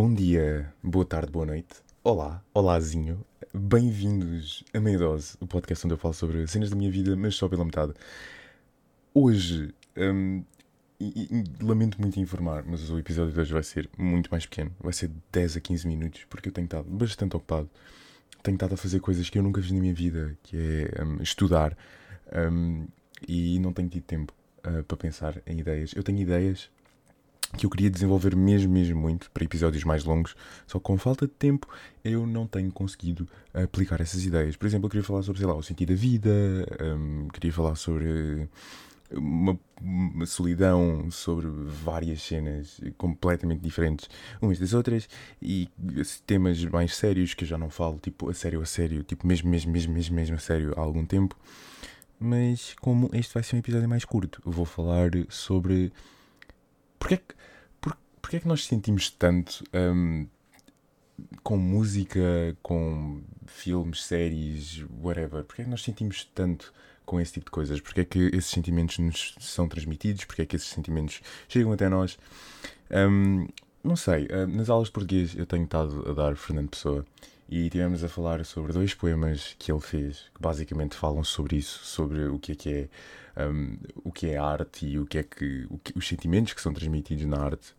Bom dia, boa tarde, boa noite. Olá, olázinho. Bem-vindos a Meia Dose, o podcast onde eu falo sobre cenas da minha vida, mas só pela metade. Hoje, hum, e- e- lamento muito informar, mas o episódio de hoje vai ser muito mais pequeno. Vai ser de 10 a 15 minutos, porque eu tenho estado bastante ocupado. Tenho estado a fazer coisas que eu nunca fiz na minha vida, que é hum, estudar, hum, e não tenho tido tempo ah, para pensar em ideias. Eu tenho ideias que eu queria desenvolver mesmo, mesmo muito para episódios mais longos, só que com falta de tempo eu não tenho conseguido aplicar essas ideias. Por exemplo, eu queria falar sobre, sei lá, o sentido da vida, hum, queria falar sobre uma, uma solidão, sobre várias cenas completamente diferentes umas das outras e temas mais sérios que eu já não falo, tipo, a sério, a sério, tipo, mesmo, mesmo, mesmo, mesmo, mesmo a sério há algum tempo. Mas como este vai ser um episódio mais curto, vou falar sobre Porquê que, por, porquê é que nós sentimos tanto hum, com música, com filmes, séries, whatever? Porquê é que nós sentimos tanto com esse tipo de coisas? Porquê é que esses sentimentos nos são transmitidos? Porquê é que esses sentimentos chegam até nós? Hum, não sei, hum, nas aulas de português eu tenho estado a dar Fernando Pessoa e tivemos a falar sobre dois poemas que ele fez que basicamente falam sobre isso, sobre o que é que é um, o que é arte e o que é que, que- os sentimentos que são transmitidos na arte,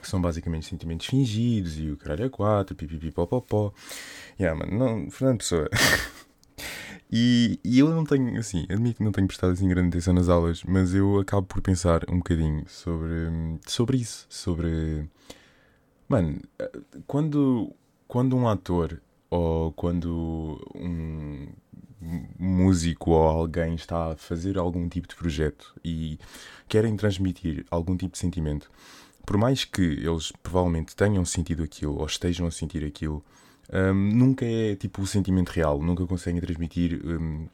que são basicamente sentimentos fingidos e o caralho é quatro, pipipi popopó. Yeah, mano, não, Fernando Pessoa. e, e eu não tenho, assim, admito que não tenho prestado assim grande atenção nas aulas, mas eu acabo por pensar um bocadinho sobre, sobre isso, sobre. Mano, eh, quando, quando um ator ou quando um músico ou alguém está a fazer algum tipo de projeto e querem transmitir algum tipo de sentimento, por mais que eles provavelmente tenham sentido aquilo ou estejam a sentir aquilo, hum, nunca é tipo o sentimento real, nunca conseguem transmitir hum,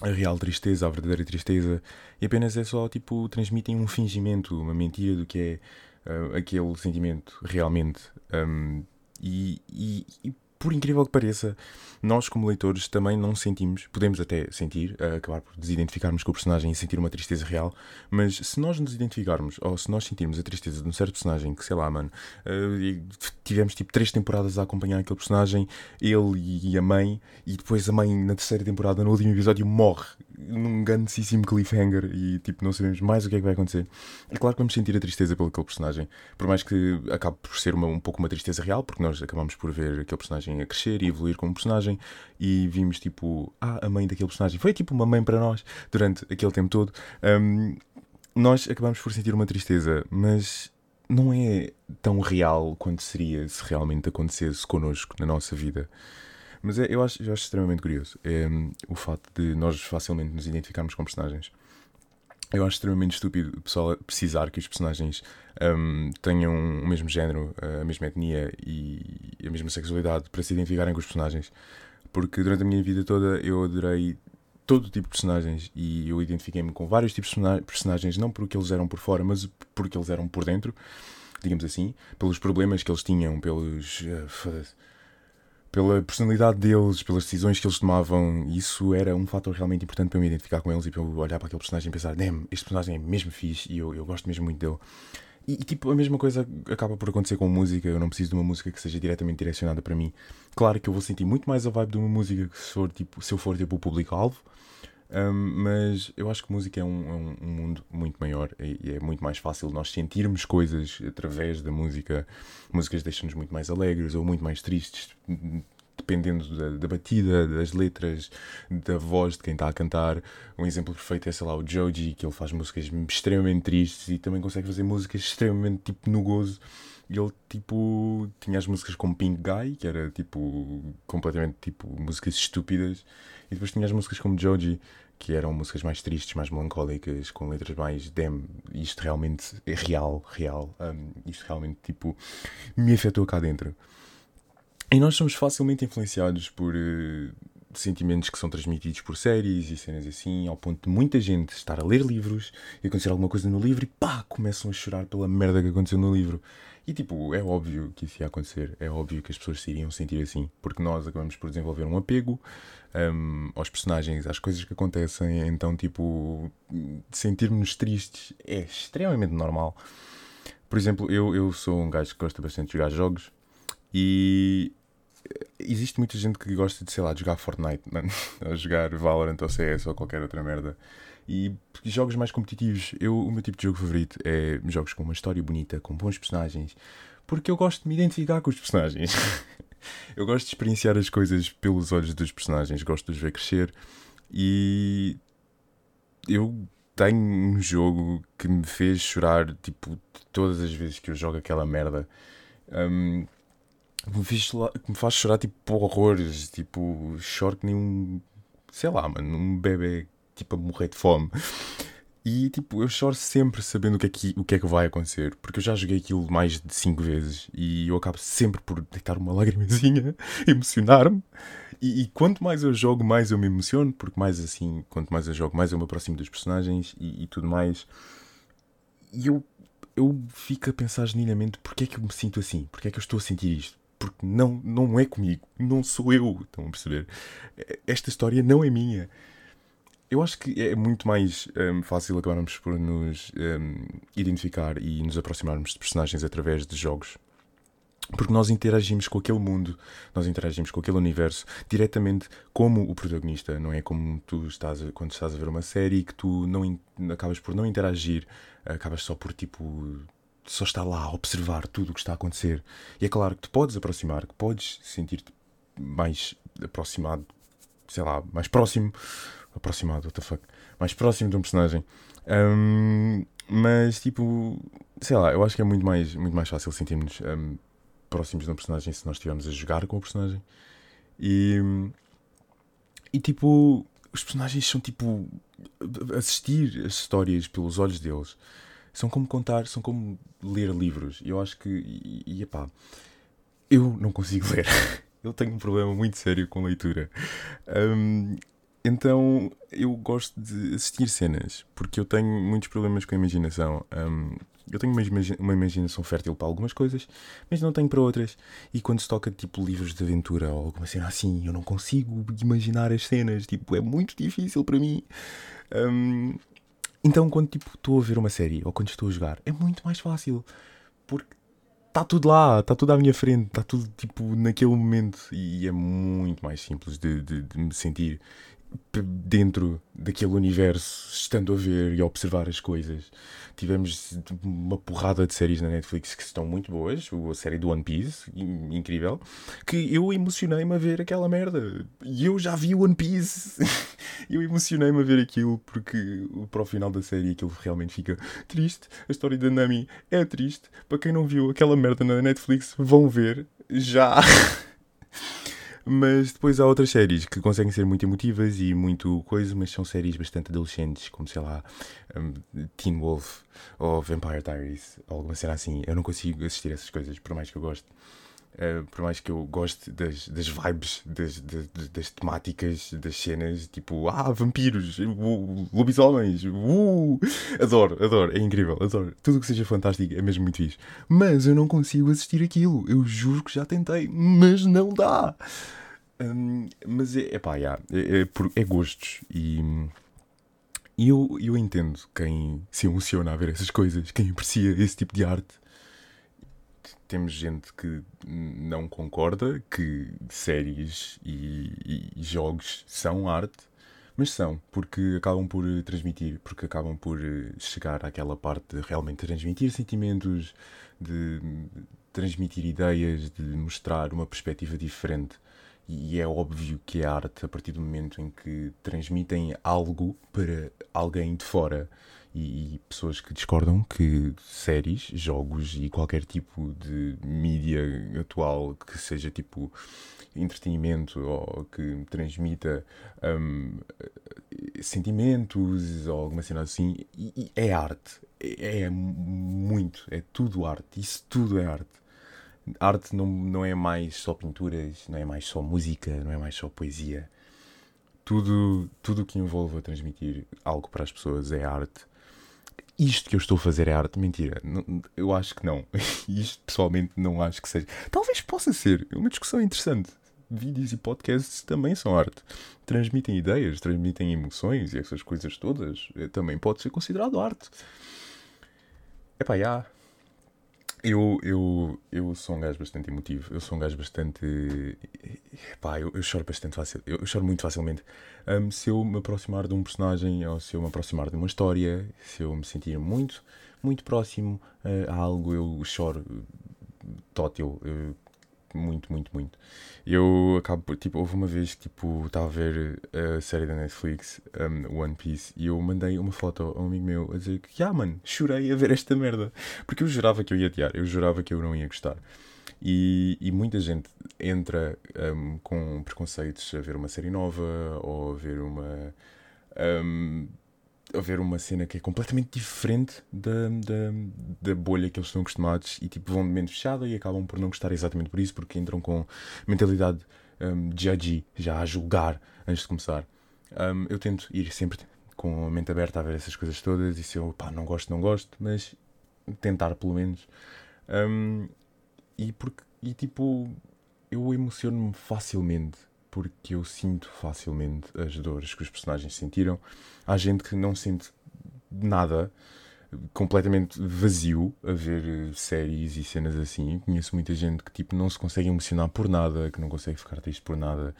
a real tristeza, a verdadeira tristeza, e apenas é só tipo transmitem um fingimento, uma mentira do que é ah, aquele sentimento realmente. Hum, e, e- e por incrível que pareça, nós como leitores também não sentimos, podemos até sentir, ah, acabar por desidentificarmos com o personagem e sentir uma tristeza real, mas se nós nos identificarmos, ou se nós sentirmos a tristeza de um certo personagem, que sei lá, mano, ah, e tivemos tipo três temporadas a acompanhar aquele personagem, ele e a mãe, e depois a mãe na terceira temporada, no último episódio, morre num grandíssimo cliffhanger e tipo não sabemos mais o que é que vai acontecer. É claro que vamos sentir a tristeza pelo aquele personagem, por mais que acabe por ser uma, um pouco uma tristeza real, porque nós acabamos por ver aquele personagem a crescer e evoluir como personagem e vimos tipo, ah, a mãe daquele personagem foi tipo uma mãe para nós durante aquele tempo todo. Hum, nós acabamos por sentir uma tristeza, mas não é tão real quanto seria se realmente acontecesse connosco na nossa vida. Mas é- eu, acho, eu acho extremamente curioso é, o facto de nós facilmente nos identificarmos com personagens. Eu acho extremamente estúpido o pessoal precisar que os personagens hum, tenham o mesmo género, a mesma etnia e a mesma sexualidade para se identificarem com os personagens. Porque durante a minha vida toda eu adorei todo tipo de personagens e eu identifiquei-me com vários tipos de persona- personagens, não porque eles eram por fora, mas porque eles eram por dentro, digamos assim, pelos problemas que eles tinham, pelos. foda-se, pela personalidade deles, pelas decisões que eles tomavam, isso era um fator realmente importante para eu me identificar com eles e para eu olhar para aquele personagem e pensar, damn, este personagem é mesmo fixe e eu, eu gosto mesmo muito dele. E, e, tipo, a mesma coisa acaba por acontecer com música, eu não preciso de uma música que seja diretamente direcionada para mim. Claro que eu vou sentir muito mais a vibe de uma música que se, for, tipo, se eu for tipo o público-alvo, hum, mas eu acho que música é um, é um- um mundo muito maior e, e é muito mais fácil nós sentirmos coisas através da música. Músicas deixam-nos muito mais alegres ou muito mais tristes, dependendo da, da batida, das letras, da voz de quem está a cantar. Um exemplo perfeito é, sei lá, o Joji, que ele faz músicas extremamente tristes e também consegue fazer músicas extremamente tipo no gozo. Ele, tipo, tinha as músicas como Pink Guy, que era, tipo, completamente, tipo, músicas estúpidas. E depois tinha as músicas como Joji, que eram músicas mais tristes, mais melancólicas, com letras mais, damn, isto realmente é real, real. Um, isto realmente, tipo, me afetou cá dentro. E nós somos facilmente influenciados por eh, sentimentos que são transmitidos por séries e cenas assim, ao ponto de muita gente estar a ler livros e acontecer alguma coisa no livro e pá, começam a chorar pela merda que aconteceu no livro. E tipo, é óbvio que isso ia acontecer, é óbvio que as pessoas se iriam sentir assim, porque nós acabamos por desenvolver um apego hum, aos personagens, às coisas que acontecem, então tipo, sentirmos tristes é extremamente normal. Por exemplo, eu, eu sou um gajo que gosta bastante de jogar jogos e existe muita gente que gosta de, sei lá, de jogar Fortnite, mano, ou jogar Valorant ou CS ou qualquer outra merda. E jogos mais competitivos, eu, o meu tipo de jogo favorito é jogos com uma história bonita, com bons personagens, porque eu gosto de me identificar com os personagens. eu gosto de experienciar as coisas pelos olhos dos personagens, gosto de os ver crescer e eu tenho um jogo que me fez chorar, tipo, todas as vezes que eu jogo aquela merda. Um, me, fez, me faz chorar, tipo, horrores. Tipo, choro que nem um. Sei lá, mano, um bebê, tipo, a morrer de fome. E, tipo, eu choro sempre sabendo o que, é que, o que é que vai acontecer. Porque eu já joguei aquilo mais de 5 vezes. E eu acabo sempre por deitar uma lagrimazinha, emocionar-me. E, e, quanto mais eu jogo, mais eu me emociono, porque mais assim, quanto mais eu jogo, mais eu me aproximo dos personagens e, e tudo mais. E eu, eu fico a pensar genuinamente porque é que eu me sinto assim, porque é que eu estou a sentir isto. Porque não, não é comigo, não sou eu, estão a perceber? Esta história não é minha. Eu acho que é muito mais um, fácil acabarmos por nos um, identificar e nos aproximarmos de personagens através de jogos porque nós interagimos com aquele mundo, nós interagimos com aquele universo diretamente como o protagonista, não é como tu estás a, quando estás a ver uma série que tu não acabas por não interagir, acabas só por tipo só estar lá a observar tudo o que está a acontecer. E é claro que te podes aproximar, que podes sentir-te mais aproximado, sei lá, mais próximo, aproximado, what the fuck, mais próximo de um personagem. Um, mas tipo, sei lá, eu acho que é muito mais, muito mais fácil sentirmos um, próximos de um personagem se nós estivermos a jogar com o personagem. E, e tipo, os personagens são tipo. Assistir as histórias pelos olhos deles são como contar, são como ler livros. Eu acho que. E, e epá, eu não consigo ler. eu tenho um problema muito sério com leitura. Um, então eu gosto de assistir cenas, porque eu tenho muitos problemas com a imaginação. Um, eu tenho uma, uma imaginação fértil para algumas coisas, mas não tenho para outras. E quando se toca tipo livros de aventura ou alguma cena assim, eu não consigo imaginar as cenas. Tipo, é muito difícil para mim. Um, então, quando tipo estou a ver uma série ou quando estou a jogar, é muito mais fácil. Porque está tudo lá, está tudo à minha frente, está tudo tipo naquele momento e é muito mais simples de, de, de me sentir dentro daquele universo, estando a ver e a observar as coisas. Tivemos uma porrada de séries na Netflix que estão muito boas, a série do One Piece, incrível, que eu emocionei-me a ver aquela merda. E eu já vi One Piece. eu emocionei-me a ver aquilo porque para o final da série aquilo realmente fica triste. A história da Nami é triste. Para quem não viu aquela merda na Netflix, vão ver já. Mas depois há outras séries que conseguem ser muito emotivas e muito coisa, mas são séries bastante adolescentes, como sei lá, um, Teen Wolf ou Vampire Diaries, alguma cena assim. Eu não consigo assistir essas coisas, por mais que eu goste. Uh, por mais que eu goste das, das vibes, das, das, das, temáticas, das cenas, tipo, ah, vampiros, uh, lobisomens, uh, adoro, adoro, é incrível, adoro. Tudo que seja fantástico é mesmo muito fixe. Mas eu não consigo assistir aquilo, eu juro que já tentei, mas não dá. Um, mas é, pá, yeah, é, é, é, gostos e. E eu, eu entendo quem se emociona a ver essas coisas, quem aprecia esse tipo de arte temos gente que não concorda que séries e, e, jogos são arte, mas são, porque acabam por transmitir, porque acabam por chegar àquela parte de realmente transmitir sentimentos, de transmitir ideias, de mostrar uma perspectiva diferente. E é óbvio que é arte a partir do momento em que transmitem algo para alguém de fora e, e, pessoas que discordam que séries, jogos e qualquer tipo de mídia atual que seja tipo entretenimento ou que transmita um, sentimentos ou alguma cena assim, e, e é arte. É, é, muito, é tudo arte. Isso tudo é arte. Arte não, não é mais só pinturas, não é mais só música, não é mais só poesia. Tudo, tudo que envolve a transmitir algo para as pessoas é arte isto que eu estou a fazer é arte. Mentira, eu acho que não. Isto pessoalmente não acho que seja. Talvez possa ser. É uma discussão interessante. Vídeos e podcasts também são arte. Transmitem ideias, transmitem emoções e essas coisas todas. Eh, também pode ser considerado arte. Epá, já. Eu, eu, eu sou um gajo bastante emotivo. Eu sou um gajo bastante. Pá, eu, eu choro bastante fácil. Eu, eu choro muito facilmente. Um, se eu me aproximar de um personagem ou se eu me aproximar de uma história, se eu me sentir muito, muito próximo uh, a algo, eu choro tótil. Eu, muito, muito, muito. Eu acabo por, tipo, houve uma vez que, tipo, estava a ver a série da Netflix, um, One Piece, e eu mandei uma foto a um amigo meu a dizer que, ah, mano, chorei a ver esta merda. Porque eu jurava que eu ia atiar, eu jurava que eu não ia gostar. E, e muita gente entra um, com preconceitos a ver uma série nova ou a ver uma. Um, a ver uma cena que é completamente diferente da, da, da bolha que eles estão acostumados e tipo vão de mente fechada e acabam por não gostar exatamente por isso, porque entram com mentalidade um, judgy, já a julgar antes de começar. Um, eu tento ir sempre com a mente aberta a ver essas coisas todas e se eu pá, não gosto, não gosto, mas tentar pelo menos. Um, e porque, e tipo, eu emociono-me facilmente porque eu sinto facilmente as dores que os personagens sentiram. Há gente que não sente nada, completamente vazio a ver séries e cenas assim. Conheço muita gente que tipo não se consegue emocionar por nada, que não consegue ficar triste por nada.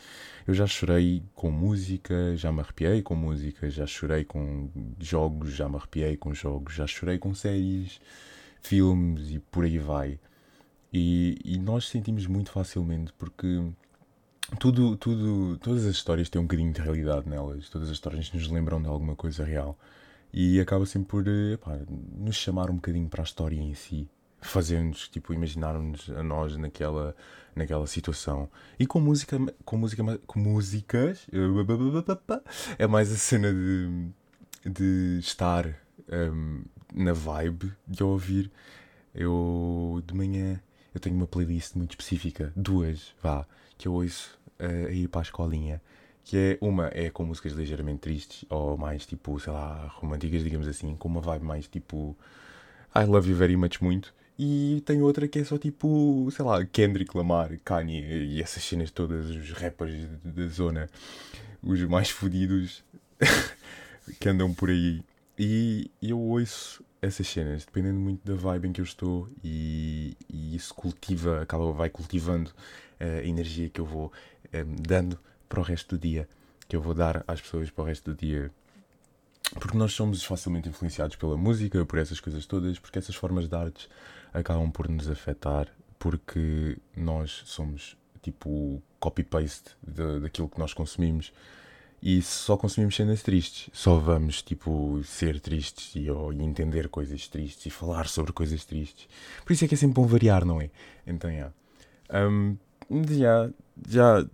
Eu já chorei com música, já me arrepiei com música, já chorei com jogos, já me arrepiei com jogos, já chorei com séries, filmes e por aí vai. E, e nós sentimos muito facilmente porque tudo, tudo, todas as histórias têm um bocadinho de realidade nelas, todas as histórias nos lembram de alguma coisa real e acaba sempre por eh, epá, nos chamar um bocadinho para a história em si, fazendo-nos, tipo, imaginar-nos a nós naquela, naquela situação. E com música, com música, com músicas, é mais a cena de, de estar um, na vibe de ouvir. Eu, de manhã, eu tenho uma playlist muito específica, duas, vá, que eu ouço a ir para a escolinha. Que é uma é com músicas ligeiramente tristes, ou mais tipo, sei lá, românticas, digamos assim, com uma vibe mais tipo I love you very much muito. E tem outra que é só tipo, sei lá, Kendrick Lamar, Kanye e essas cenas todas, os rappers da zona, os mais fodidos que andam por aí. E eu ouço essas cenas, dependendo muito da vibe em que eu estou, e, e isso cultiva, acaba, vai cultivando a energia que eu vou um, eh, dando para o resto do dia, que eu vou dar às pessoas para o resto do dia. Porque nós somos facilmente influenciados pela música, por essas coisas todas, porque essas formas de artes acabam por nos afetar, porque nós somos tipo copy-paste daquilo que nós consumimos e só consumimos cenas tristes. Só vamos, tipo, ser tristes e, ou, e, entender coisas tristes e falar sobre coisas tristes. Por isso é que é sempre bom variar, não é? Então, já. Um, já, já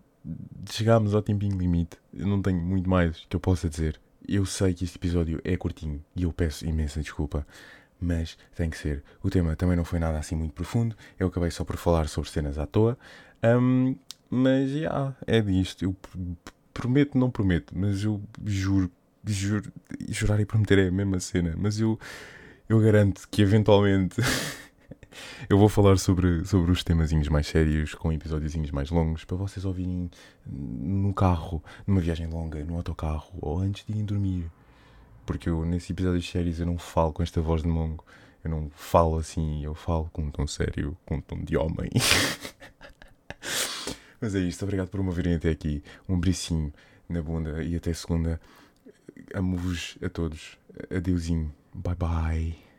chegámos ao tempinho limite. Eu não tenho muito mais que eu possa dizer. Eu sei que este episódio é curtinho e eu peço imensa desculpa. Mas tem que ser. O tema também não foi nada assim muito profundo. Eu acabei só por falar sobre cenas à toa. Um, mas já, yeah, é disto. Eu prometo, não prometo, mas eu juro, juro, jurar e prometer é a mesma cena, mas eu, eu garanto que eventualmente eu vou falar sobre, sobre os temazinhos mais sérios, com episódiozinhos mais longos, para vocês ouvirem no carro, numa viagem longa, no autocarro, ou antes de irem dormir. Porque eu, nesse episódio de séries, eu não falo com esta voz de mongo. Eu não falo assim, eu falo com um tom sério, com um tom de homem. Mas é isto, obrigado por me ouvirem até aqui. Um bricinho na bunda e até segunda. Amo-vos a todos. Adeusinho. Bye bye.